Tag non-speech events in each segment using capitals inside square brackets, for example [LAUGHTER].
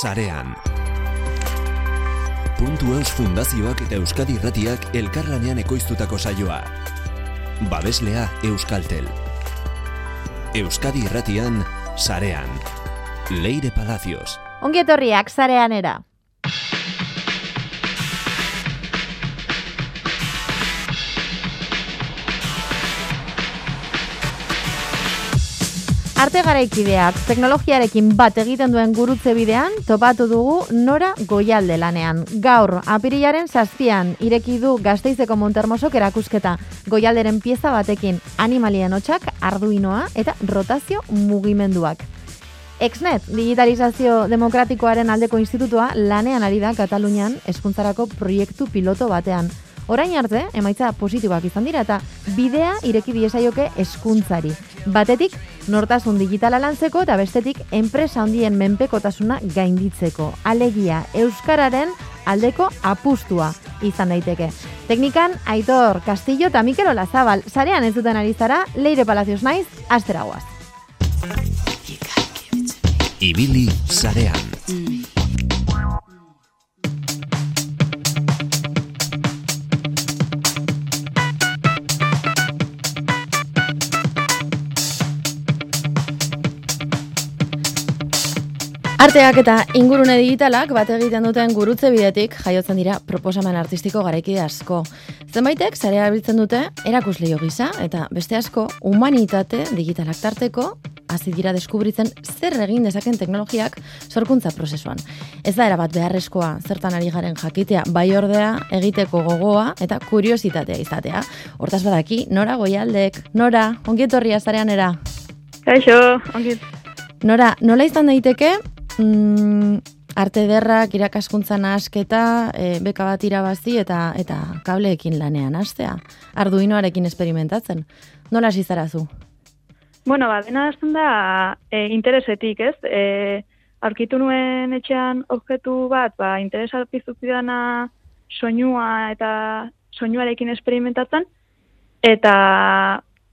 sarean. Puntu Eus Fundazioak eta Euskadi Irratiak elkarlanean ekoiztutako saioa. Babeslea Euskaltel. Euskadi Irratian sarean. Leire Palacios. Ongietorriak sarean era. Arte garaikideak teknologiarekin bat egiten duen gurutze bidean topatu dugu nora goialde lanean. Gaur, apirilaren zazpian, ireki du gazteizeko montermosok erakusketa goialderen pieza batekin animalien hotxak, arduinoa eta rotazio mugimenduak. Exnet, digitalizazio demokratikoaren aldeko institutua lanean ari da Katalunian eskuntzarako proiektu piloto batean. Orain arte, emaitza positiboak izan dira eta bidea ireki diesaioke eskuntzari. Batetik, nortasun digitala lantzeko eta bestetik enpresa handien menpekotasuna gainditzeko. Alegia, Euskararen aldeko apustua izan daiteke. Teknikan, Aitor Castillo eta Mikel Olazabal, zarean ez duten ari zara, Leire Palacios naiz, asteragoaz. Ibili sarean. Arteak eta ingurune digitalak bat egiten duten gurutze bidetik jaiotzen dira proposamen artistiko garaikide asko. Zenbaitek zarea biltzen dute erakusleio gisa eta beste asko humanitate digitalak tarteko hasi dira deskubritzen zer egin dezaken teknologiak sorkuntza prozesuan. Ez da erabat beharrezkoa zertan ari garen jakitea bai ordea egiteko gogoa eta kuriositatea izatea. Hortaz badaki, nora goialdek, nora, ongietorria zarean era? Kaixo, ongit. Nora, nola izan daiteke mm, arte derrak irakaskuntza nahasketa, e, beka bat irabazi eta eta kableekin lanean hastea. Arduinoarekin esperimentatzen. Nola hasi zarazu? Bueno, ba, dena hasten da e, interesetik, ez? E, aurkitu nuen etxean objektu bat, ba, interesa pizutidana soinua eta soinuarekin esperimentatzen, eta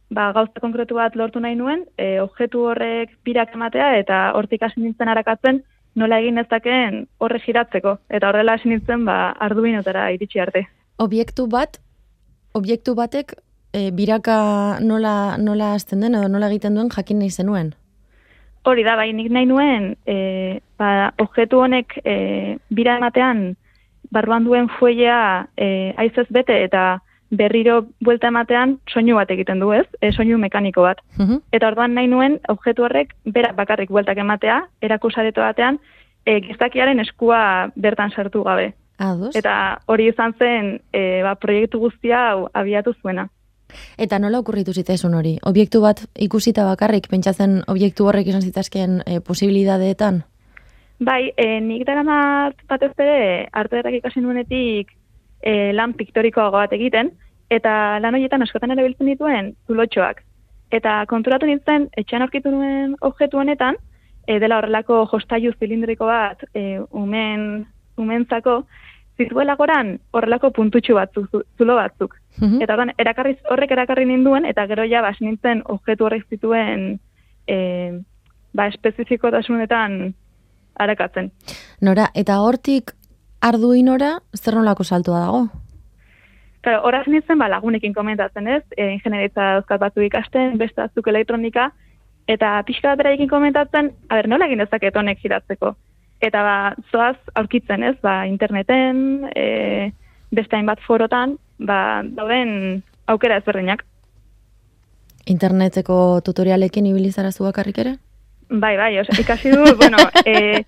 ba, gauza konkretu bat lortu nahi nuen, e, objektu horrek birak ematea eta hortik hasi nintzen arakatzen nola egin ezakeen horre giratzeko. Eta horrela hasi nintzen ba, arduinotara iritsi arte. Obiektu bat, obiektu batek e, biraka nola, nola azten den edo nola egiten duen jakin nahi zenuen? Hori da, bai, nik nahi nuen, e, ba, objektu honek e, bira ematean barruan duen fuellea e, aizez bete eta berriro buelta ematean soinu bat egiten du, ez? E, soinu mekaniko bat. Mhm. Eta orduan nahi nuen objektu horrek berak bakarrik bueltak ematea, erakusareto batean, e, gizakiaren eskua bertan sartu gabe. Ados. Eta hori izan zen e, ba, proiektu guztia hau abiatu zuena. Eta nola okurritu zitzaizun hori? Obiektu bat ikusita bakarrik, pentsatzen obiektu horrek izan zitazkeen e, posibilidadeetan? Bai, e, nik dara mat batez ere, arte ikasi nuenetik e, lan piktorikoago bat egiten, eta lan horietan askotan ere biltzen dituen zulotxoak. Eta konturatu nintzen, etxean aurkitu nuen objektu honetan, e, dela horrelako jostailu zilindriko bat e, umen, umentzako, zituela goran horrelako puntutxu batzuk, zu- zulo batzuk. Mhm. Eta ordan erakarri, horrek erakarri ninduen, eta gero ja bas nintzen objektu horrek zituen e, ba, espezifikotasunetan arakatzen. Nora, eta hortik arduinora zer nolako saltua dago? Claro, horaz nintzen ba, lagunekin komentatzen ez, e, ingenieritza dauzkat batzu ikasten, beste batzuk elektronika, eta pixka bat beraiekin komentatzen, a ber, nola egin dezaket honek giratzeko. Eta ba, zoaz aurkitzen ez, ba, interneten, e, beste hainbat forotan, ba, dauden aukera ezberdinak. Interneteko tutorialekin ibili zara zu bakarrik ere? Bai, bai, os, ikasi du, [LAUGHS] bueno, e,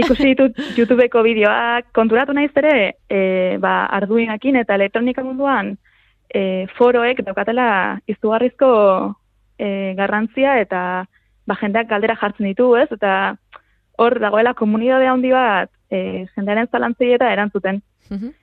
ikusi ditut YouTubeko bideoak, konturatu naiz ere, e, ba, arduinakin eta elektronika munduan e, foroek daukatela izugarrizko e, garrantzia eta ba, jendeak galdera jartzen ditu, ez? Eta hor dagoela komunidade handi bat e, jendearen zalantzei eta erantzuten. Mhm.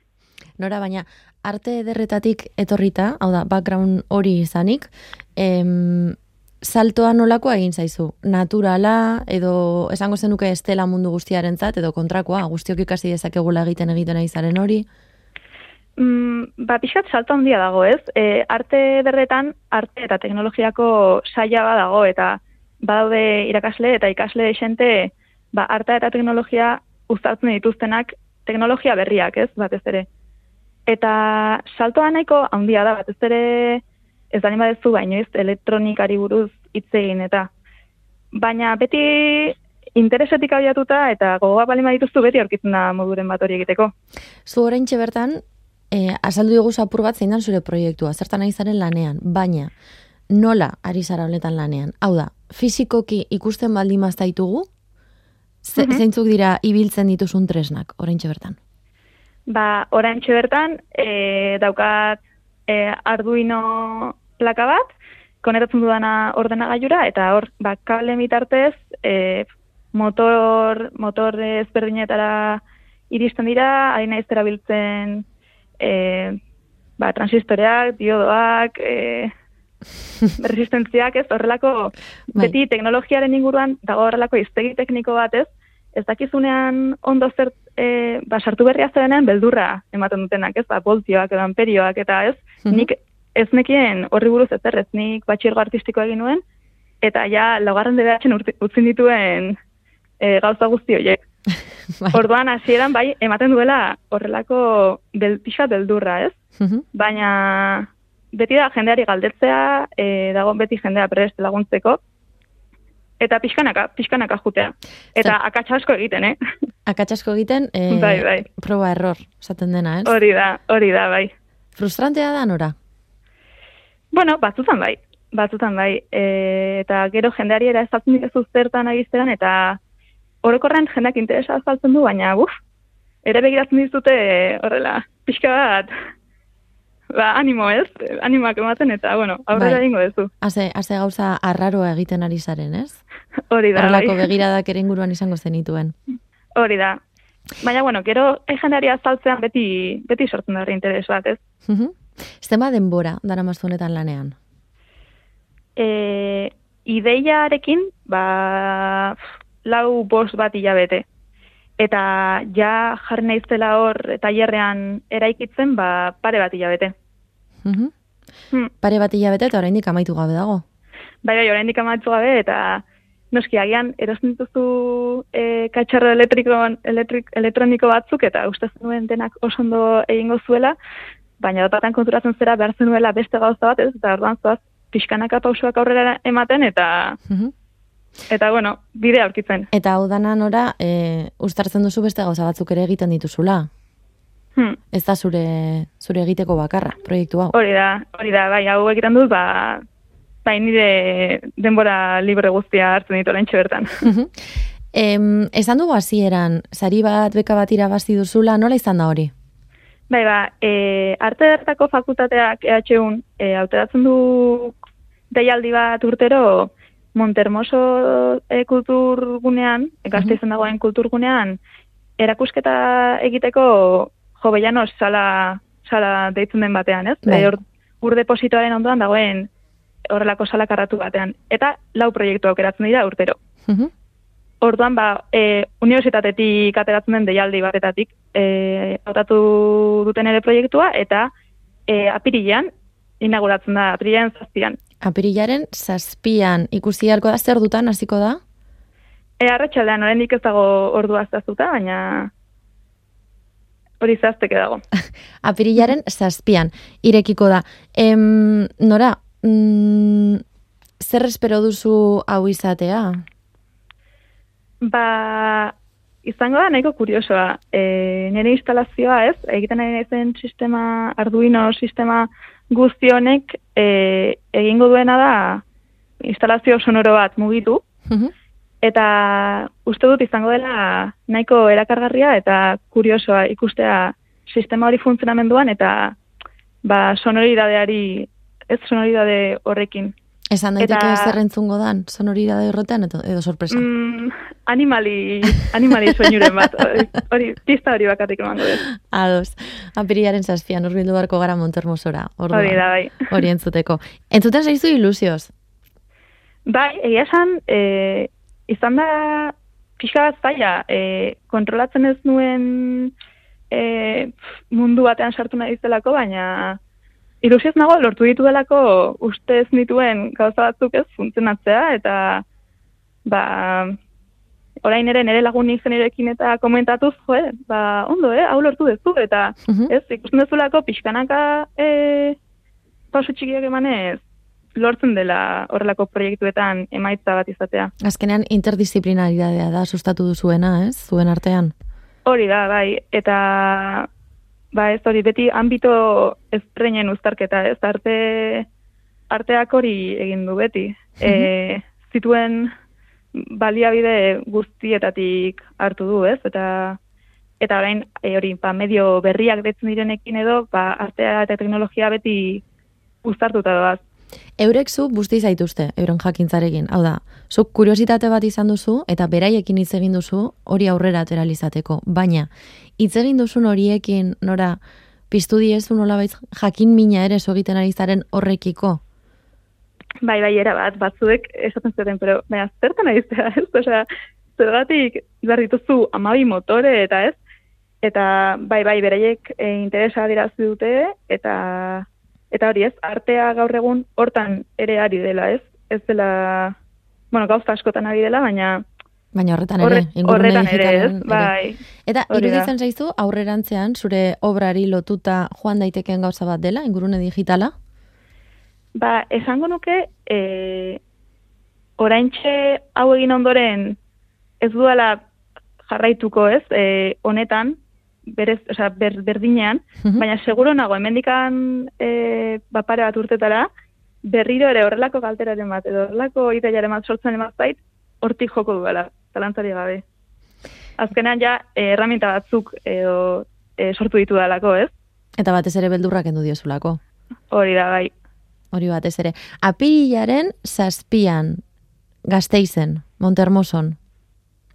Nora, baina arte ederretatik etorrita, hau da, background hori izanik, em, saltoa nolakoa egin zaizu? Naturala, edo esango zenuke estela mundu guztiarentzat edo kontrakoa, guztiok ikasi dezakegula egiten egiten ari zaren hori? Mm, ba, pixkat salto handia dago, ez? E, arte berretan, arte eta teknologiako saia badago, eta badaude irakasle eta ikasle xente ba, arta eta teknologia uztartzen dituztenak teknologia berriak, ez, batez ere. Eta saltoa nahiko handia da, batez ere ez da nima dezu baino ez elektronikari buruz hitz egin eta baina beti interesetik abiatuta eta gogoa balima dituztu beti aurkitzen da moduren bat hori egiteko. Zu orain bertan, e, azaldu dugu zapur bat zein zure proiektua, zertan nahi zaren lanean, baina nola ari zara honetan lanean? Hau da, fizikoki ikusten baldin mazta ditugu, ze, mhm. zeintzuk dira ibiltzen dituzun tresnak, orain bertan? Ba, orain bertan, e, daukat e, arduino plaka bat, konetatzen dudana ordenagailura, eta hor, ba, kable mitartez, e, motor, motor ezberdinetara iristen dira, ari naiz erabiltzen e, ba, transistoreak, diodoak, e, [LAUGHS] resistentziak, ez horrelako, bai. beti teknologiaren inguruan dago horrelako iztegi tekniko bat, ez, ez dakizunean ondo zer, e, ba, sartu berria zerenean beldurra ematen dutenak, ez, ba, boltioak edo amperioak, eta ez, mhm. nik ez nekien horri buruz ez errez, nik batxirgo artistiko egin nuen, eta ja, laugarren debeatzen utzin dituen e, gauza guzti horiek. [LAUGHS] bai. Orduan, hasieran bai, ematen duela horrelako bel, pixa beldurra, ez? Mhm. Baina, beti da jendeari galdetzea, e, dago beti jendea prest laguntzeko, eta pixkanaka, pixkanaka jutea. Eta Zer... akatsasko egiten, eh? [LAUGHS] Akatsasko egiten, e, bai, bai. proba error, esaten dena, ez? Hori da, hori da, bai. Frustrantea da, nora? Bueno, batzutan bai, batzutan bai. E, eta gero jendeari era ez dituzu zertan agizteran, eta orokorren jendak interesa azaltzen du, baina, uf, ere begiratzen dizute horrela, pixka bat, ba, animo ez, animoak ematen eta, bueno, aurrera bai. ingo duzu. Haze, haze gauza arraroa egiten ari zaren, ez? Hori da, Horrelako bai. begiradak ere inguruan izango zenituen. Hori da. Baina, bueno, gero, jendeari azaltzean beti, beti sortzen da interes bat, ez? Zema denbora, dara honetan lanean? E, ideiarekin, ba, lau bost bat hilabete. Eta ja jarri naiztela hor tailerrean eraikitzen, ba, pare bat hilabete. Mm hmm. Pare bat hilabete eta oraindik amaitu gabe dago. Bai, bai, oraindik amaitu gabe eta noski agian erosten dituzu e, katxarro elektrik, elektroniko batzuk eta uste zenuen denak oso ondo egingo zuela, baina dotatan konturatzen zera behar zenuela beste gauza bat, ez? Eta orduan zoaz, pixkanaka pausuak aurrera ematen eta mm Eta, bueno, bide aurkitzen. Eta hau dana nora, e, ustartzen duzu beste gauza batzuk ere egiten dituzula. Hmm. Ez da zure, zure egiteko bakarra, proiektu hau. Hori da, hori da, bai, hau egiten dut, ba, bai nire denbora libre guztia hartzen ditu lehentxe bertan. [LAUGHS] em, esan dugu hasieran sari bat, beka bat irabazi duzula, nola izan da hori? Bai, ba, e, arte dertako fakultateak EHUn, e, auteratzen du deialdi bat urtero, Montermoso e, kulturgunean, egazte izan dagoen kulturgunean, erakusketa egiteko jo beianos sala, sala deitzen den batean, ez? Bai. E, ur depositoaren ondoan dagoen horrelako sala karratu batean. Eta lau proiektu aukeratzen dira urtero. Uh Orduan, ba, e, universitatetik ateratzen den deialdi batetatik e, autatu duten ere proiektua, eta e, apirilean, inauguratzen da, apirilean zazpian. Apirilaren zazpian ikusi halko da zer dutan hasiko da? E, arratxaldean, oraindik ez dago ordua zaztuta, baina hori zazteke dago. [LAUGHS] Apirilaren zazpian, irekiko da. Em, nora, mm, zer espero duzu hau izatea? Ba, izango da nahiko kuriosoa. E, nire instalazioa ez, egiten nahi zen sistema, Arduino sistema guzti honek e, egingo duena da instalazio sonoro bat mugitu, mhm. eta uste dut izango dela nahiko erakargarria eta kuriosoa ikustea sistema hori funtzionamenduan eta ba, sonoridadeari, ez sonoridade horrekin. Esan daiteke eta... zerrentzungo dan, sonoridade horretan edo, edo sorpresa? Mm, animali, animali soinuren bat, hori, pista hori bakatik emango dut. Ados, apiriaren zazpian, urbildu barko gara Montermosora. Hori da, bai. Hori entzuteko. Entzuten zaizu ilusioz? Bai, egia esan, e, izan da, pixka bat zaila, e, kontrolatzen ez nuen e, mundu batean sartu nahi zelako, baina ilusioz nago lortu ditu delako ustez nituen gauza batzuk ez funtzionatzea eta ba orain ere nire lagun ingenirekin eta komentatuz, jo, eh, ba, ondo, eh, hau lortu dezu, eta Mhm. ez, ikusten dezulako pixkanaka e, pausu txikiak emanez, lortzen dela horrelako proiektuetan emaitza bat izatea. Azkenean interdisziplinaridadea da sustatu duzuena, ez? Zuen artean. Hori da, bai, eta ba ez hori beti ambito ezberdinen uztarketa, ez arte arteak hori egin du beti. E, zituen baliabide guztietatik hartu du, ez? Eta eta orain e, hori ba, medio berriak detzen direnekin edo ba, artea eta teknologia beti uztartuta doaz. Eurek zu busti zaituzte, euren jakintzarekin. Hau da, zuk kuriositate bat izan duzu, eta beraiekin hitz egin duzu hori aurrera ateralizateko. Baina, hitz egin duzun horiekin, nora, piztu diezu nolabait jakin mina ere egiten ari zaren horrekiko. Bai, bai, era bat, batzuek esaten zuten, pero, baina, zertan ari zera, ez? Osea, zergatik behar dituzu amabi motore eta ez? Eta, bai, bai, beraiek e, interesa adirazi dute, eta eta hori ez, artea gaur egun hortan ere ari dela, ez? Ez dela, bueno, gauza askotan ari dela, baina Baina horretan ere, horretan ere, ez? Bai, Eta iruditzen zaizu aurrerantzean zure obrari lotuta joan daitekeen gauza bat dela, ingurune digitala? Ba, esango nuke, e, oraintxe hau egin ondoren ez duela jarraituko ez, e, honetan, berez, osea, ber, berdinean, Mhm. baina seguro nago, hemendikan e, bapare bat urtetara, berriro ere horrelako galteraren bat, edo horrelako ideiaren bat sortzen emaz zait, hortik joko duela, talantzari gabe. Azkenean ja, e, erraminta batzuk edo e, sortu ditu dalako, ez? Eta batez ere beldurrak endu diozulako. Hori da, bai. Hori batez ere. Apirilaren zazpian gazteizen, Montermoson.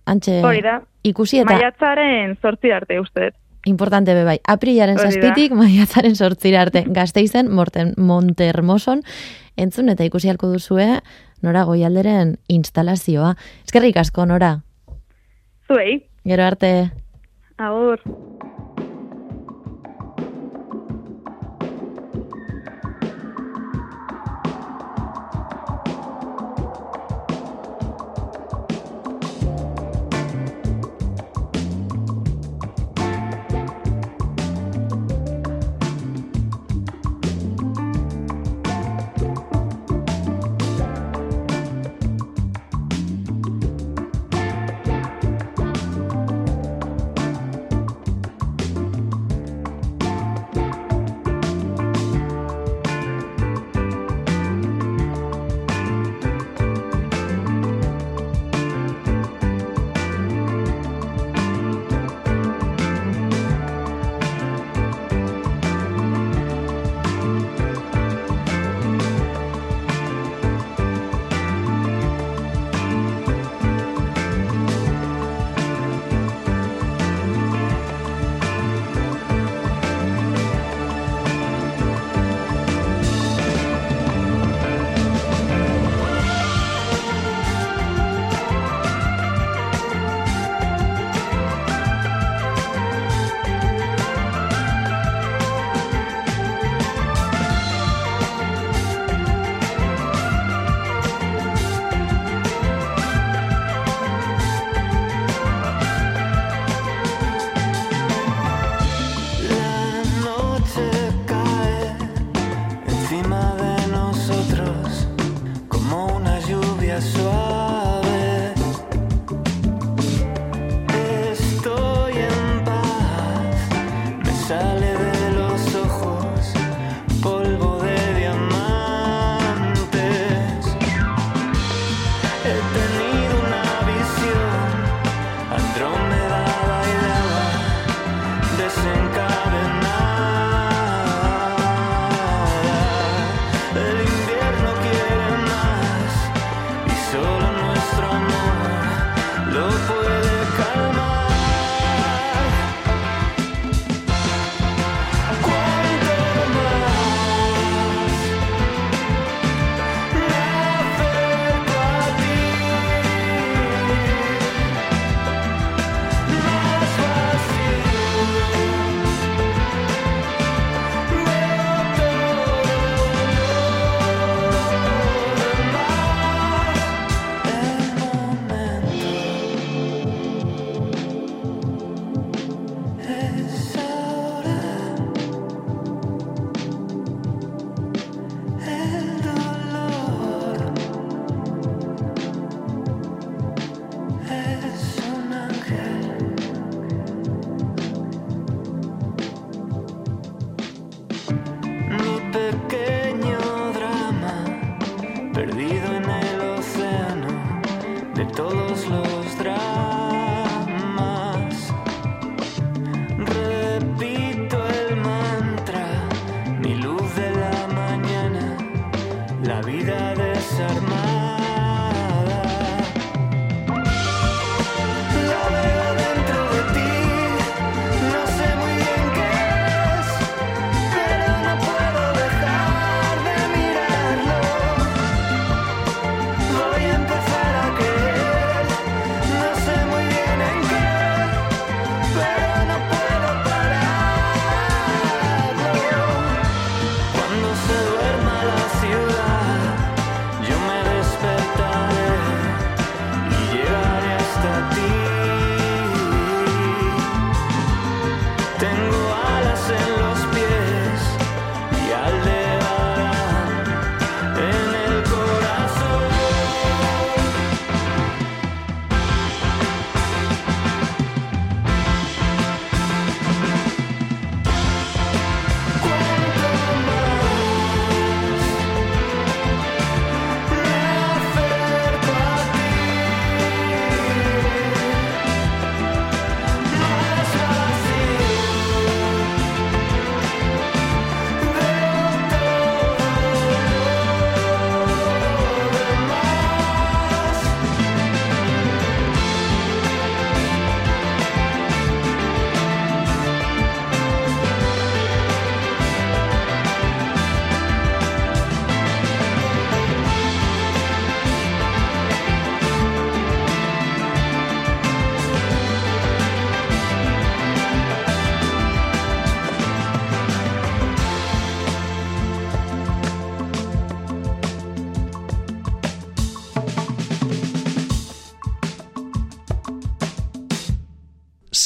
Antxe Hori da. Ikusi eta Maiatzaren sortzi arte, uste. importante be bai. Da. zazpitik [LAUGHS] maiatzaren sortzira arte. Gazteizen, Morten, Montermoson, entzun eta ikusi halko duzue nora goialderen instalazioa. Eskerrik asko, nora. Zuei, Gero arte. agur.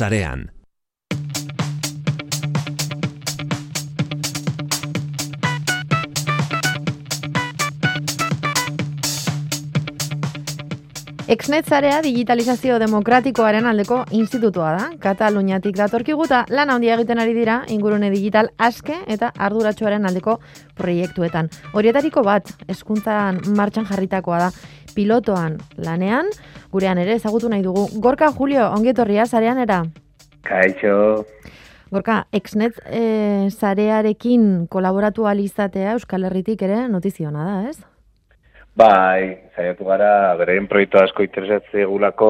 Sarean. Exnet zarea digitalizazio demokratikoaren aldeko institutua da. Kataluniatik datorkiguta lan handia egiten ari dira ingurune digital aske eta arduratsuaren aldeko proiektuetan. Horietariko bat, eskuntzan martxan jarritakoa da. Pilotoan lanean, gurean ere ezagutu nahi dugu. Gorka Julio, ongietorria zarean era? Kaixo. Gorka, Exnet e, zarearekin kolaboratu alizatea Euskal Herritik ere notiziona da, ez? Bai, saiatu gara, bereien proiektu asko interesatze egulako,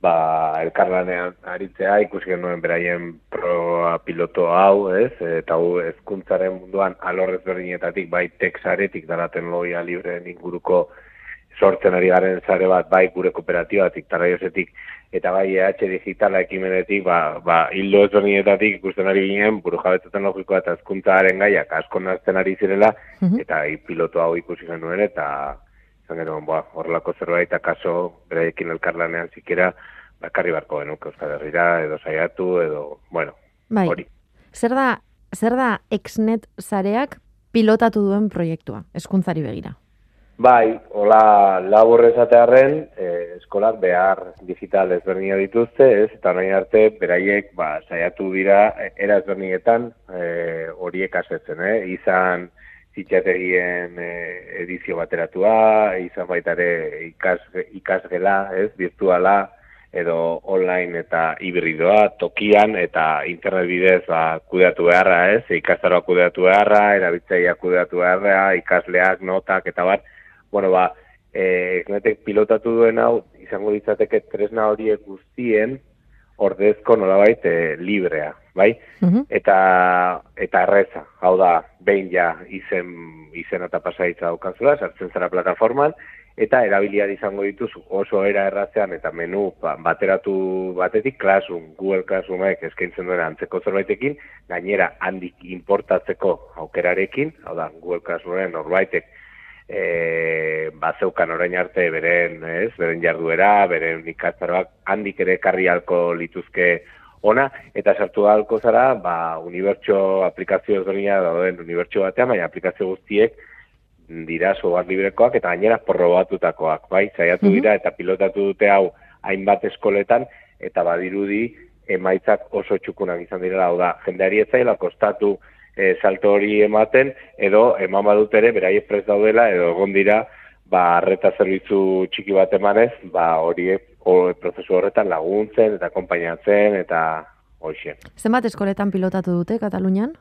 ba, elkarlanean aritzea, ikusi genuen beraien proa piloto hau, ez? Eta hau ezkuntzaren munduan alorrez berdinetatik, bai teksaretik dara teknologia libreen inguruko sortzen ari garen zare bat, bai gure kooperatibatik, taraiosetik, eta bai EH digitala ekimenetik, ba, ba hildo ezberdinetatik ikusten ari ginen, buru jabetzen logikoa eta ezkuntzaren gaiak asko nazten ari zirela, Mhm. eta hi piloto hau ikusi genuen, eta izan genuen, ba, horrelako zerbait, eta kaso, beraiekin elkarlanean zikera, bakarri barko genuke Euskal Herrira, edo saiatu, edo, bueno, Bai. hori. Zer da, zer da Exnet zareak pilotatu duen proiektua, eskuntzari begira? Bai, hola labur esatearren, eh, eskolak behar digital ezberdina dituzte, ez, eta nahi arte, beraiek, ba, saiatu dira, era ezberdinetan, eh, horiek asetzen, eh, izan zitxategien eh, edizio bateratua, izan baita ere ikas, ikasgela, ez, virtuala, edo online eta hibridoa, tokian eta internet bidez ba, kudeatu beharra, ez, ikastaroa kudeatu beharra, erabiltzailea kudeatu beharra, ikasleak, notak, eta bar, bueno, ba, Egnetek pilotatu duen hau, izango ditzateke tresna horiek guztien, ordezko nolabait e, librea, bai? Mhm. Eta, eta erreza, hau da, behin ja izen, izen eta pasaitza daukazula, sartzen zara plataforman, eta erabiliar izango dituzu oso era errazean eta menu ba, bateratu batetik Classroom, Google Classroomek eskaintzen duen antzeko zerbaitekin, gainera handik importatzeko aukerarekin, hau da, Google Classroomen norbaitek e, bazeukan orain arte beren, ez, beren jarduera, beren ikastaroak handik ere karri halko lituzke ona, eta sartu halko zara, ba, unibertso aplikazio ezberdina dauden unibertso batean, baina aplikazio guztiek dira software librekoak eta gainera probatutakoak, bai? Saiatu Mhm. dira eta pilotatu dute hau hainbat eskoletan eta badirudi emaitzak oso txukunak izan direla, hau da, jendeari ez zaila kostatu e, salto hori ematen, edo eman badut ere, beraiek prest daudela, edo egon dira, ba, arreta zerbitzu txiki bat emanez, ba, horiek o, prozesu horretan laguntzen eta konpainatzen eta hoxe. Zenbat eskoletan pilotatu dute Katalunian?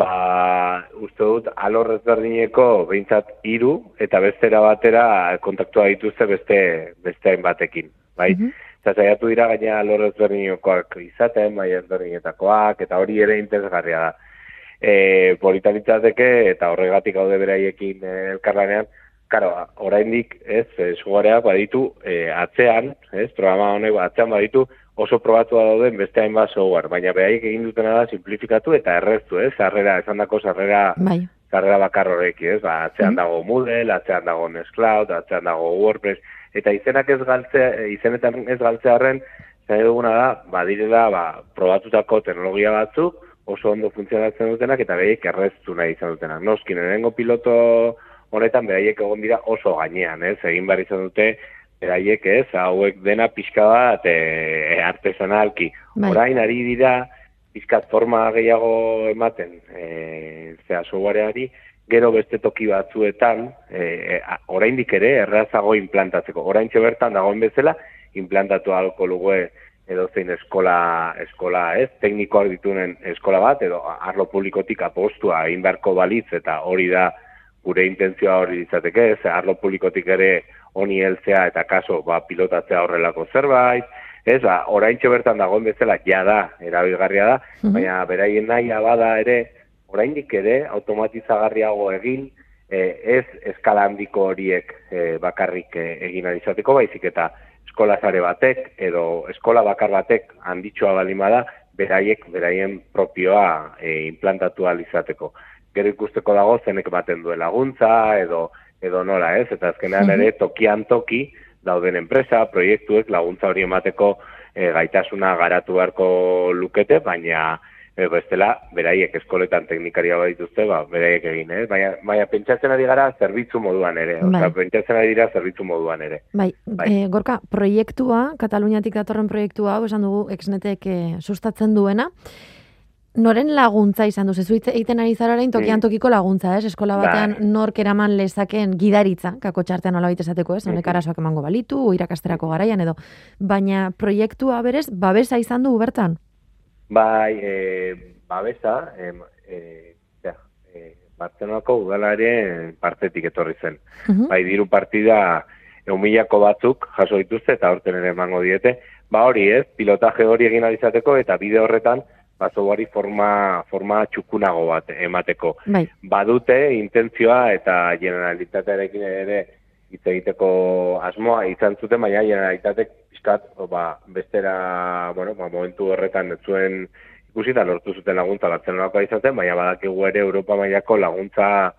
Ba, uste dut, alor ezberdineko behintzat hiru eta bestera batera kontaktua dituzte beste beste hainbatekin, bai? Mhm. Eta saiatu dira gaina alor ezberdinekoak izaten, bai ezberdinetakoak, eta hori ere interesgarria da. E, politalitzateke eta horregatik gaude beraiekin e, elkarlanean, Karo, oraindik, ez, e, sugareak baditu e, atzean, ez, programa honek atzean baditu oso probatua dauden beste hainbat software, baina beraiek egin dutena da simplifikatu eta erreztu, ez, sarrera, esan dako sarrera, Bai. sarrera bakar horreki, ez, ba, atzean Mhm. dago Moodle, atzean dago Nextcloud, atzean dago WordPress, eta izenak ez galtzea, izenetan ez galtzearren, zai duguna da, badirela, ba, probatutako teknologia batzuk, oso ondo funtzionatzen dutenak, eta beraiek erreztu nahi izan dutenak. Noskin, lehenengo piloto honetan beraiek egon dira oso gainean, ez, egin behar izan dute, beraiek ez, hauek dena pixka bat e, artesanalki. Bai. Orain ari dira, pixkat forma gehiago ematen, e, zea softwareari, gero beste toki batzuetan, e, oraindik ere errazago implantatzeko. Oraintxe bertan dagoen bezala, implantatu alko lugu edo zein eskola, eskola ez, teknikoak ditunen eskola bat, edo arlo publikotik apostua egin beharko balitz, eta hori da gure intentzioa hori izateke, ez, arlo publikotik ere honi heltzea eta kaso ba, pilotatzea horrelako zerbait, ez, ba, oraintxe bertan dagoen bezala, ja da, erabilgarria da, Mhm. baina beraien nahi bada ere, oraindik ere, automatizagarriago egin, eh, ez eskala handiko horiek eh, bakarrik eh, egin ahal izateko, baizik eta eskola sare batek, edo eskola bakar batek handitxoa balima da, beraiek, beraien propioa eh, implantatu izateko. Gero ikusteko dago zenek baten duen laguntza, edo edo nola ez, eta azkenean Mhm. ere tokian toki dauden enpresa, proiektuek laguntza hori emateko e, gaitasuna garatu beharko lukete, baina e, bestela, beraiek eskoletan teknikaria badituzte, ba, beraiek egin, eh? baina, baina pentsatzen ari gara zerbitzu moduan ere, Bai. Osea, pentsatzen ari dira zerbitzu moduan ere. Bai, Bai. E, gorka, proiektua, Kataluniatik datorren proiektua, hau esan dugu, exnetek e, sustatzen duena, Noren laguntza izan du, zezu hitz- egiten ari zara orain tokian tokiko laguntza, ez? Eskola Bai. batean nork eraman lezaken gidaritza, kako txartean nola esateko, ez? Honek arazoak emango balitu, irakasterako garaian edo. Baina proiektua berez, babesa izan du bertan? Bai, e, babesa, e, e, ja, e, Bartzenako udalaren partetik etorri zen. Mhm. bai diru partida eumilako batzuk jaso dituzte eta horten ere emango diete. Ba hori ez, pilotaje hori egin alizateko eta bide horretan ba softwareari forma, forma txukunago bat emateko. Bai, Badute intentzioa eta generalitatearekin ere hitz egiteko asmoa izan zuten, baina generalitatek pixkat, ba, bestera, bueno, ba, momentu horretan zuen ikusi eta lortu zuten laguntza Bartzelonakoa izaten, baina badakigu ere Europa mailako laguntza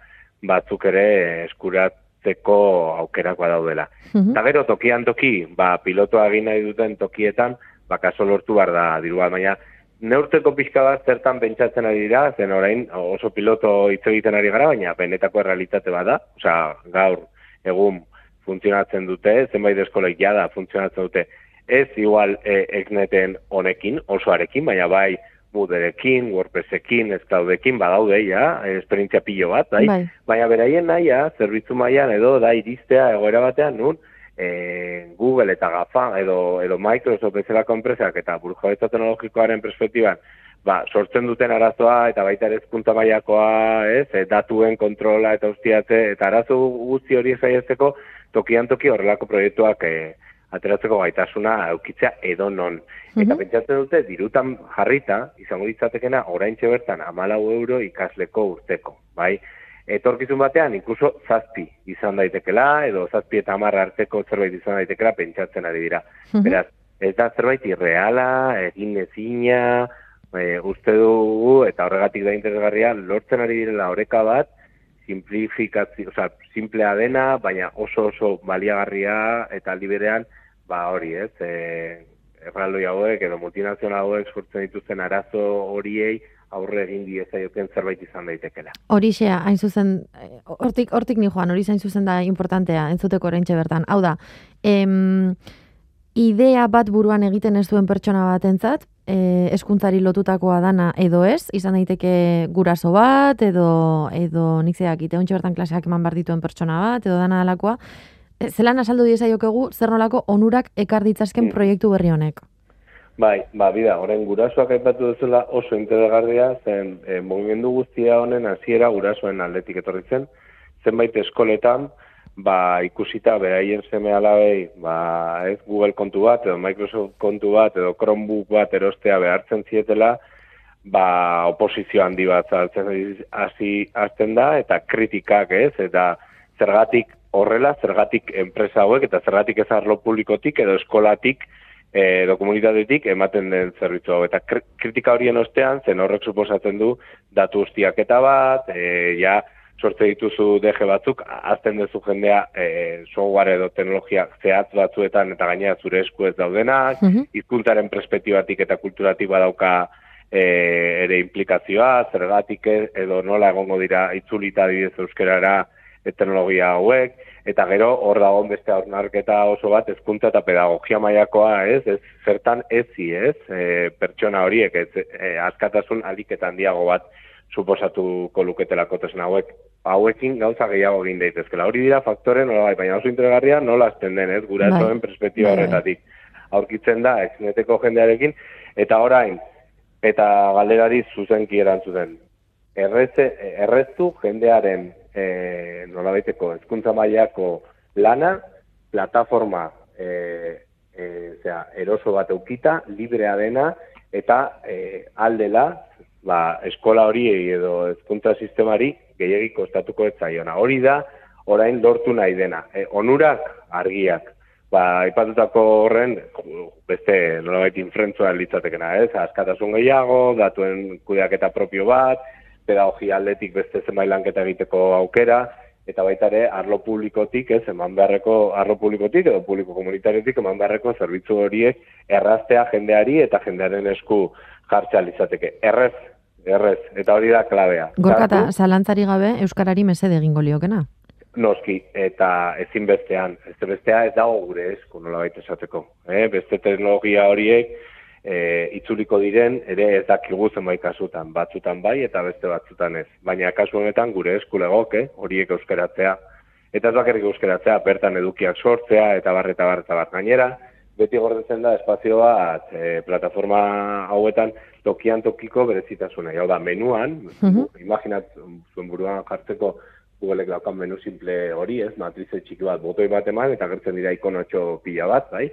batzuk ere eskuratzeko aukerak badaudela. Mhm. Eta gero tokian toki, ba, pilotoa egin nahi duten tokietan, ba, kaso lortu behar da dirua, baina neurteko pixka bat zertan pentsatzen ari dira, zen orain oso piloto hitz egiten ari gara, baina benetako errealitate bada, osea, gaur egun funtzionatzen dute, zenbait eskolek jada funtzionatzen dute, ez igual e, ekneten honekin, osoarekin, baina bai Mooderekin, WordPressekin, Scloudekin, badaude ja, esperientzia pilo bat, bai? bai. Baina beraien naia, zerbitzu mailan edo da iristea egoera batean nun e, Google eta GAFA edo, edo Microsoft bezalako enpresak eta burujabetza teknologikoaren perspektiban ba, sortzen duten arazoa eta baita ere hezkuntza mailakoa, ez, e, datuen kontrola eta ustiatze eta arazo guzti hori saiatzeko tokian toki horrelako proiektuak e, ateratzeko gaitasuna eukitzea edo non. Eta Mhm. pentsatzen dute, dirutan jarrita, izango ditzatekena, oraintxe bertan amalau euro ikasleko urteko, bai? Etorkizun batean, inkluso zazpi izan daitekela, edo zazpi eta amarra arteko zerbait izan daitekela pentsatzen ari dira. Mhm. Beraz, ez da zerbait irreala, egin ezina, e, uste dugu, eta horregatik da interesgarria, lortzen ari direla oreka bat, simplifikazio, oza, simplea dena, baina oso oso baliagarria eta liberean, ba hori ez, e, erraldoi hauek edo multinazional hauek sortzen dituzten arazo horiei aurre egin diezaioken zerbait izan daitekela. Horixea, hain zuzen, hortik, hortik ni joan, hori zain zuzen da importantea, entzuteko oraintxe bertan. Hau da, em, idea bat buruan egiten ez duen pertsona batentzat, e, eskuntzari lotutakoa dana edo ez, izan daiteke guraso bat, edo, edo nik zeak, ite bertan klaseak eman behar dituen pertsona bat, edo dana alakoa, e, zelan asaldu diezaiokegu zer nolako onurak ekar ditzazken Mm. proiektu berri honek. Bai, ba, bida, orain gurasoak aipatu duzula oso interesgarria, zen e, mugimendu guztia honen hasiera gurasoen aldetik etorri zen, zenbait eskoletan, ba, ikusita beraien seme alabei, ba, ez Google kontu bat, edo Microsoft kontu bat, edo Chromebook bat erostea behartzen zietela, ba, oposizio handi bat zartzen hasi hasten da, eta kritikak ez, eta zergatik horrela, zergatik enpresa hauek, eta zergatik ez arlo publikotik, edo eskolatik, e, edo komunitatetik ematen den zerbitzu hau. Eta kri- kritika horien ostean, zen horrek suposatzen du datu ustiaketa bat, e, ja, sortze dituzu DG batzuk, azten duzu jendea e, software edo teknologia zehatz batzuetan eta gainera zure esku ez daudenak, Mhm. hizkuntzaren perspektibatik eta kulturatik badauka e, ere implikazioa, zergatik edo nola egongo dira itzulita adibidez euskerara e, teknologia hauek, eta gero hor dagoen beste hausnarketa oso bat hezkuntza eta pedagogia mailakoa, ez? Ez zertan ezi, ez? E, pertsona horiek ez e, askatasun aliketa handiago bat suposatuko luketelako tresna hauek. Hauekin gauza gehiago egin daitezkela. Hori dira faktore nola bai, baina oso interesgarria nola azten den, ez? Gurasoen Bai. perspektiba Bai, bai. horretatik. Aurkitzen da, exneteko jendearekin, eta orain, eta galderari zuzenki erantzuten. Erreze, erreztu jendearen e, nolabaiteko hezkuntza mailako lana, plataforma e, e, zera, eroso bat eukita, librea dena, eta e, aldela, ba, eskola horiei edo hezkuntza sistemari gehiagik kostatuko ez zaiona. Hori da, orain lortu nahi dena. E, onurak argiak. Ba, aipatutako horren, beste nolabait infrentzua litzatekena, ez? Askatasun gehiago, datuen kudeaketa propio bat, pedagogia aldetik beste zenbait lanketa egiteko aukera, eta baita ere arlo publikotik, ez, eman beharreko arlo publikotik edo publiko komunitariotik eman beharreko zerbitzu horiek erraztea jendeari eta jendearen esku jartzea izateke. Errez, errez, eta hori da klabea. Gorkata, zalantzari gabe Euskarari mesede egingo liokena? Noski, eta ezin bestean, ez bestea ez dago gure esku nola baita esateko. Eh? Beste teknologia horiek, e, itzuliko diren ere ez dakigu zenbait kasutan, batzutan bai eta beste batzutan ez. Baina kasu honetan gure eskulegoke horiek euskeratzea. Eta ez bakarrik euskeratzea, bertan edukiak sortzea eta bar eta bar eta bar gainera, beti gordetzen da espazioa e, plataforma hauetan tokian tokiko berezitasuna. Hau da, menuan, uh imaginat zuen buruan jartzeko Googleek daukan menu simple hori ez, matrize txiki bat, botoi bat eman, eta gertzen dira ikonotxo pila bat, bai?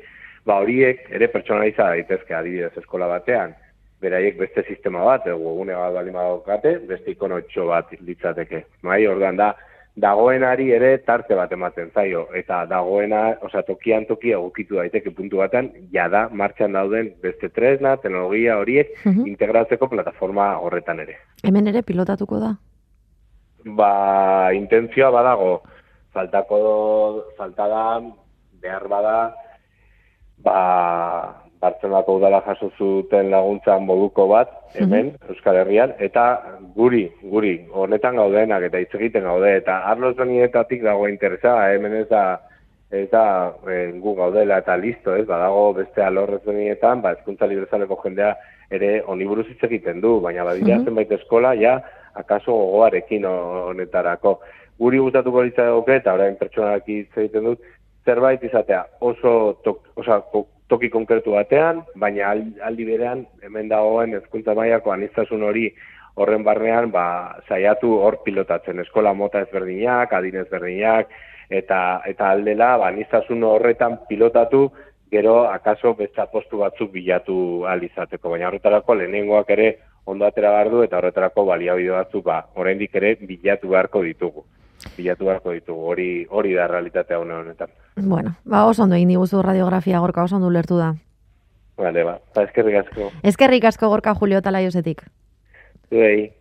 ba horiek ere pertsonaliza daitezke adibidez eskola batean, beraiek beste sistema bat, egu egune bat bali madokate, beste ikonotxo bat litzateke. Bai, orduan da, dagoenari ere tarte bat ematen zaio, eta dagoena, osea, tokian toki egokitu daiteke puntu batean, jada martxan dauden beste tresna, teknologia horiek, uh integratzeko plataforma horretan ere. Hemen ere pilotatuko da? Ba, intentzioa badago, faltako, falta da, behar bada, ba, Bartzelako udala jaso zuten laguntzan moduko bat, hemen, mm Euskal Herrian, eta guri, guri, honetan gaudenak eta hitz egiten gaude, eta arlo zonietatik dago interesa, hemen ez da, ez da e, gu gaudela eta listo, ez, badago beste alorrez zonietan, ba, ezkuntza librezaleko jendea ere oniburuz hitz egiten du, baina badira mm zenbait eskola, ja, akaso gogoarekin honetarako. Guri gustatuko litzagoke, eta orain pertsonak hitz egiten dut, zerbait izatea oso tok, osa, toki konkretu batean, baina aldi berean hemen dagoen ezkuntza mailako anistasun hori horren barnean ba, saiatu hor pilotatzen. Eskola mota ezberdinak, adin ezberdinak, eta, eta aldela ba, anistasun horretan pilotatu gero akaso beste postu batzuk bilatu alizateko, baina horretarako lehenengoak ere ondo atera du eta horretarako baliabide batzuk ba, oraindik ere bilatu beharko ditugu bilatu beharko ditugu, hori hori da realitatea hona honetan. Bueno, ba, oso ondo egin diguzu radiografia gorka, oso ondo lertu da. Vale, ba, ba eskerrik asko. Eskerrik asko gorka Julio Talaiosetik. Zuei.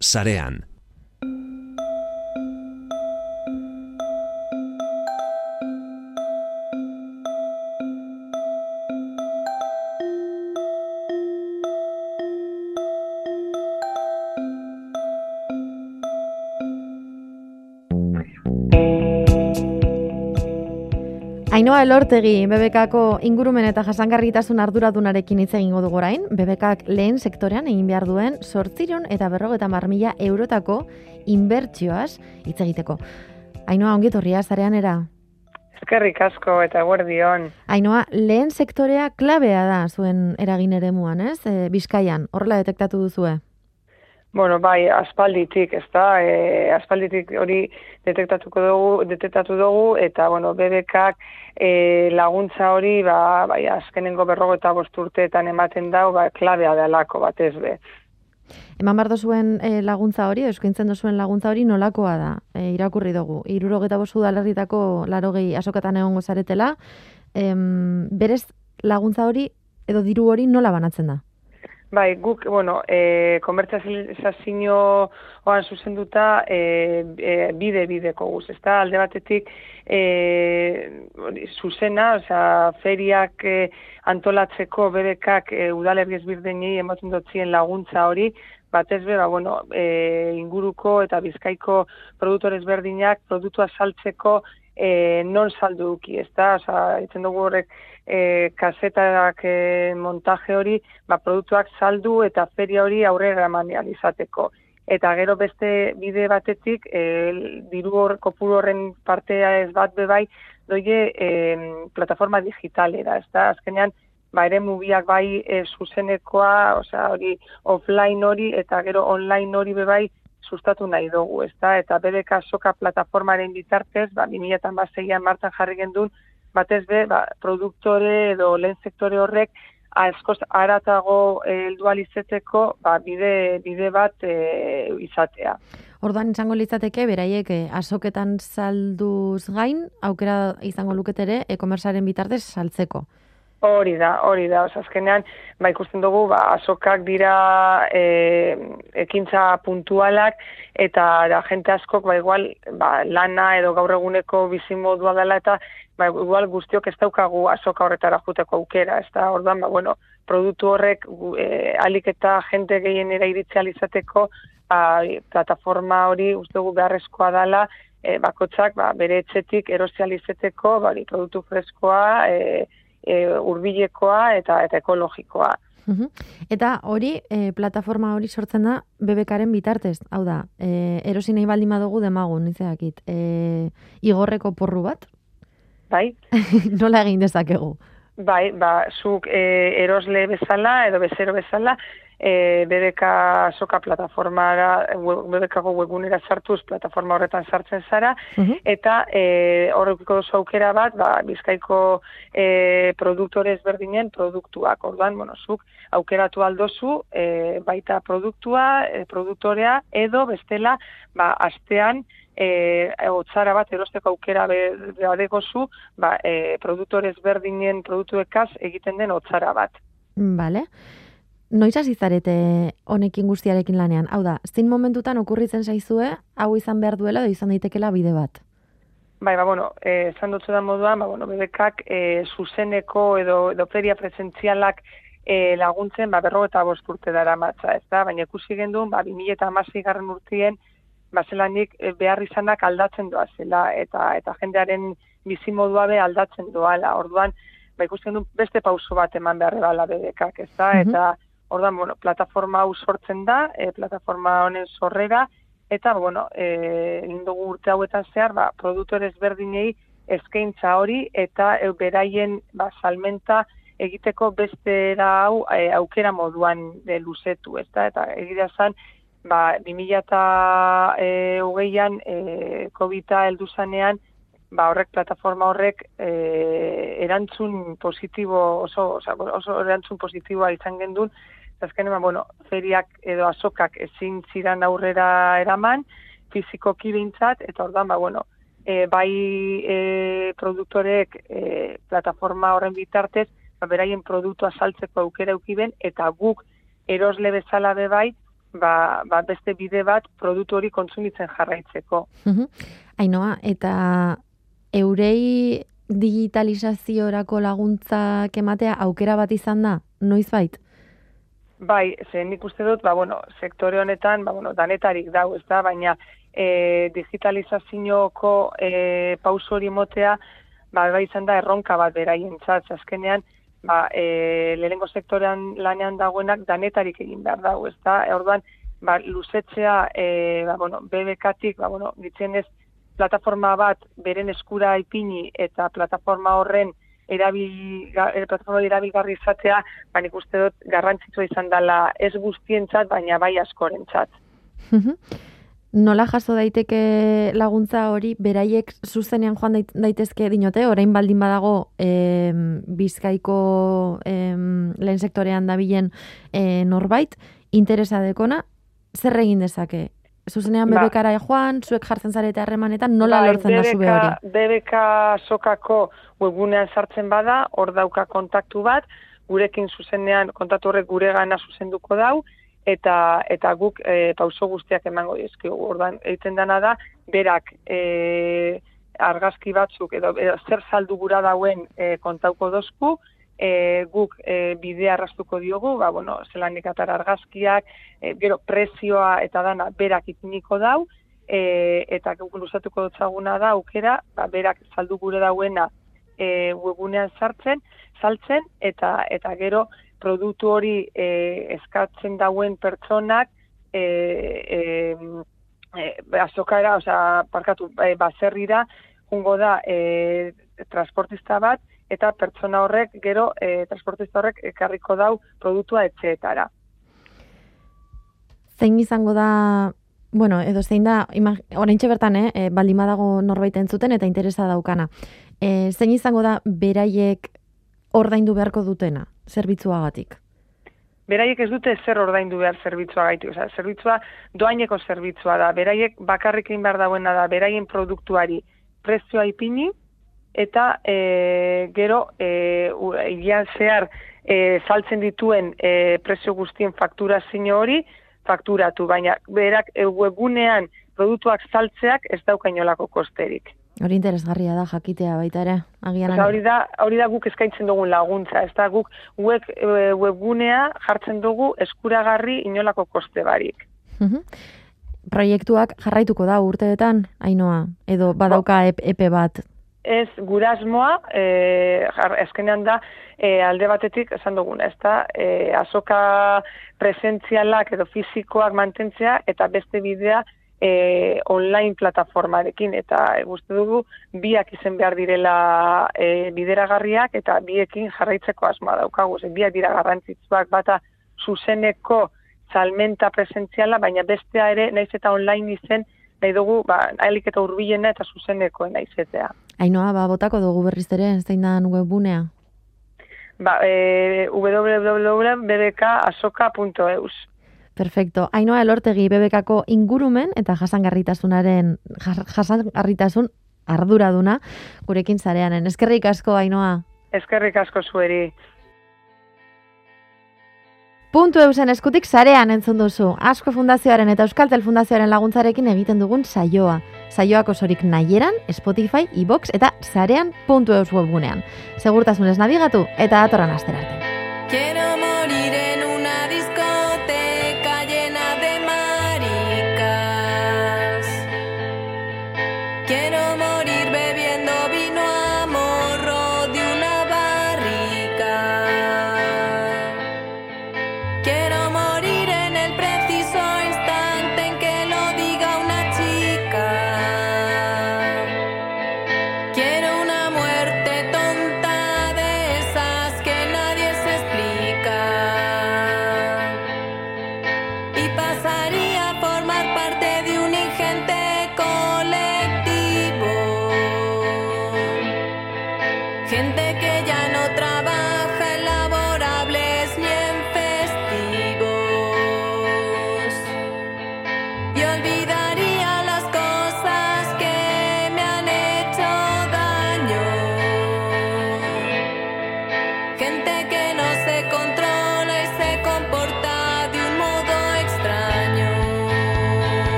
Sarean. Ainoa Elortegi, BBKko ingurumen eta jasangarritasun arduradunarekin hitz egingo dugu orain. BBKak lehen sektorean egin behar duen sortziron eta berrogeta marmila eurotako inbertsioaz hitz egiteko. Ainoa, ongi etorria zarean era. Eskerrik asko eta guardion. Ainoa, lehen sektorea klabea da zuen eragin eremuan, ez? E, Bizkaian, horrela detektatu duzue. Bueno, bai, aspalditik, ez da, e, aspalditik hori detektatuko dugu, detektatu dugu, eta, bueno, BBKak e, laguntza hori, ba, bai, azkenengo berrogo eta bosturteetan ematen dau, ba, klabea delako batez be. Eman behar zuen e, laguntza hori, euskintzen duzuen laguntza hori nolakoa da, e, irakurri dugu. Irurogeta bostu dalerritako larogei asokatan egongo zaretela, em, berez laguntza hori edo diru hori nola banatzen da? Bai, guk, bueno, e, komertzializazioan zuzenduta e, e, bide-bideko guz, ez da, alde batetik e, zuzena, osea, feriak e, antolatzeko bedekak e, udalerri ezbirdenei ematen dotzien laguntza hori, batez ba, bueno, e, inguruko eta bizkaiko produktore ezberdinak produktua saltzeko e, non saldu duki, ez da, osea, itzen dugu horrek e, kasetak e, montaje hori, ba, produktuak saldu eta feria hori aurrera eman izateko. Eta gero beste bide batetik, e, diru hor, kopuru horren partea ez bat bebai, doie e, plataforma digitalera, ez da, azkenean, ba, ere mubiak bai e, zuzenekoa, osea, hori offline hori eta gero online hori bebai sustatu nahi dugu, ez da, eta BBK soka plataformaren bitartez, ba, 2006an martan jarri gendun, batez be, ba, produktore edo lehen sektore horrek askoz aratago heldu ahal izeteko ba, bide, bide bat e, izatea. Orduan izango litzateke, beraiek eh, azoketan salduz gain, aukera izango luketere, e-komersaren bitartez saltzeko. Hori da, hori da. Azkenean, ba, ikusten dugu, ba, azokak dira e, ekintza puntualak, eta da, jente askok, ba, igual, ba, lana edo gaur eguneko bizimodua dela, eta ba, igual guztiok ez daukagu azoka horretara juteko aukera, ez da, orduan, ba, bueno, produktu horrek e, alik eta jente gehienera iritzi izateko, ba, plataforma hori uste dugu beharrezkoa dela, e, bakotzak ba, bere etxetik erosializeteko, ba, produktu freskoa, e, e, urbilekoa eta eta ekologikoa. Mhm. Eta hori, e, plataforma hori sortzen da BBKaren bitartez. Hau da, e, erosi nahi baldin badugu demagun, nitzeakit. E, igorreko porru bat, Bai? [LAUGHS] nola egin dezakegu? Bai, ba, zuk e, erosle bezala edo bezero bezala, e, BBK soka plataformara, BBKko webgunera sartuz plataforma horretan sartzen zara, Mhm. eta e, horrekiko duzu aukera bat, ba, bizkaiko e, produktore ezberdinen produktuak. Orduan, bueno, zuk aukeratu aldozu e, baita produktua, e, produktorea, edo bestela, ba, astean, e, otzara bat erosteko aukera badegozu, ba, e, produktore ezberdinen produktuekaz egiten den otzara bat. Vale. Noiz hasi zarete honekin guztiarekin lanean? Hau da, zein momentutan okurritzen zaizue, hau izan behar duela edo izan daitekela bide bat? Bai, ba, bueno, eh, esan dutzu da moduan, ba, bueno, bebekak eh, zuzeneko edo, edo feria presentzialak eh, laguntzen, ba, berro eta bost urte dara matza, ez da? Baina ikusi genduen, ba, 2000 eta garren urtien, ba, zelanik eh, behar izanak aldatzen doa zela, eta, eta jendearen bizimodua be aldatzen doala. Orduan, ba, ikusten du beste pauso bat eman behar bala bebekak, ez da? Mhm. Eta, orduan, bueno, plataforma hau sortzen da, e, plataforma honen sorrera, eta, bueno, e, egin dugu urte hauetan zehar, ba, produktore ezberdinei eskaintza hori, eta e, beraien, ba, salmenta egiteko bestera hau e, aukera moduan e, luzetu, ez da? Eta egira zan, ba, 2000 eta e, hogeian, e, COVID-a heldu zanean, ba, horrek plataforma horrek e, erantzun positibo oso, oso, oso erantzun positiboa izan gendun, azkenean, ba, bueno, feriak edo azokak ezin ziran aurrera eraman, fizikoki behintzat, eta ordan, ba, bueno, e, bai e, produktorek e, plataforma horren bitartez, ba, beraien produktua saltzeko aukera eukiben, eta guk erosle bezala be bai, ba, ba beste bide bat produktu hori kontsumitzen jarraitzeko. Mhm. Ainoa, eta eurei digitalizaziorako laguntzak ematea aukera bat izan da, noiz bait? Bai, ze nik uste dut, ba, bueno, sektore honetan, ba, bueno, danetarik dau, ez da, baina e, digitalizazioko e, pauso hori motea, ba, bai izan da erronka bat beraien txat, azkenean, ba, e, lehenengo sektorean lanean dagoenak danetarik egin behar dago, ez da, e, orduan, ba, luzetzea, e, ba, bueno, BBK-tik, ba, bueno, ditzenez, plataforma bat beren eskura ipini eta plataforma horren erabil, eh, plataforma erabilgarri izatea, ba, nik uste dut garrantzitsua izan dela ez guztientzat, baina bai askorentzat. Nola jaso daiteke laguntza hori beraiek zuzenean joan dait- daitezke dinote, orain baldin badago em, bizkaiko em, lehen sektorean dabilen e, norbait, interesa dekona, zer egin dezake? Zuzenean Ba. bebekara joan, zuek jartzen zarete harremanetan, nola Bai, lortzen da zube hori? BBK sokako webgunean sartzen bada, hor dauka kontaktu bat, gurekin zuzenean kontaktu horrek gure gana zuzenduko dau, eta eta guk e, pauso guztiak emango dizkigu. Ordan egiten dana da berak e, argazki batzuk edo, edo zer saldu gura dauen e, kontauko dozku, e, guk e, bidea arrastuko diogu, ba, bueno, zelanik atara argazkiak, e, gero prezioa eta dana berak ipiniko dau, e, eta guk luzatuko dotzaguna da aukera, ba, berak saldu gure dauena e, webunean sartzen, saltzen, eta eta gero produktu hori e, eskatzen dauen pertsonak e, e, e, azokara, osea, parkatu, e, baserrira, jungo da e, transportista bat, eta pertsona horrek, gero, e, transportista horrek ekarriko dau produktua etxeetara. Zein izango da, bueno, edo zein da, oraintxe bertan, eh, e, baldin badago norbait entzuten eta interesa daukana. E, zein izango da beraiek ordaindu beharko dutena, zerbitzuagatik? Beraiek ez dute zer ordaindu behar zerbitzua gaitu, osea, zerbitzua doaineko zerbitzua da, beraiek bakarrik egin behar dauena da, beraien produktuari prezioa ipini, eta e, gero e, hilean zehar e, saltzen dituen e, prezio guztien fakturazio hori fakturatu, baina berak e, webgunean produktuak saltzeak ez dauka inolako kosterik. Hori interesgarria da jakitea baita ere, agian Osea, hori da, hori da guk eskaintzen dugun laguntza, ez da? Guk web, e, webgunea jartzen dugu eskuragarri inolako koste barik. Proiektuak jarraituko da urteetan, ainoa, edo badauka ep- epe bat. Ez gurasmoa, e, jar, eskenean da, e, alde batetik esan duguna, ez da, e, azoka presentzialak edo fizikoak mantentzea eta beste bidea e, online plataformarekin eta e, uste dugu biak izen behar direla e, bideragarriak eta biekin jarraitzeko asma daukagu. Ze, biak dira garrantzitsuak bata zuzeneko salmenta presentziala, baina bestea ere naiz eta online izen nahi dugu ba, ahalik eta hurbilena eta zuzeneko naizetea. Ainoa, ba, botako dugu berriz ere, zein da webunea. Ba, e, www.bbkasoka.eus. Perfecto. Ainoa elortegi bebekako ingurumen eta jasangarritasunaren jas- jasangarritasun arduraduna gurekin zareanen. Eskerrik asko, Ainoa. Eskerrik asko zueri. Puntu eusen eskutik zarean entzun duzu. Asko Fundazioaren eta Euskaltel Fundazioaren laguntzarekin egiten dugun saioa. Saioak osorik nahieran, Spotify, iBox eta zarean puntu eus webgunean. Segurtasunez nabigatu eta datorran asterarte. Quiero morir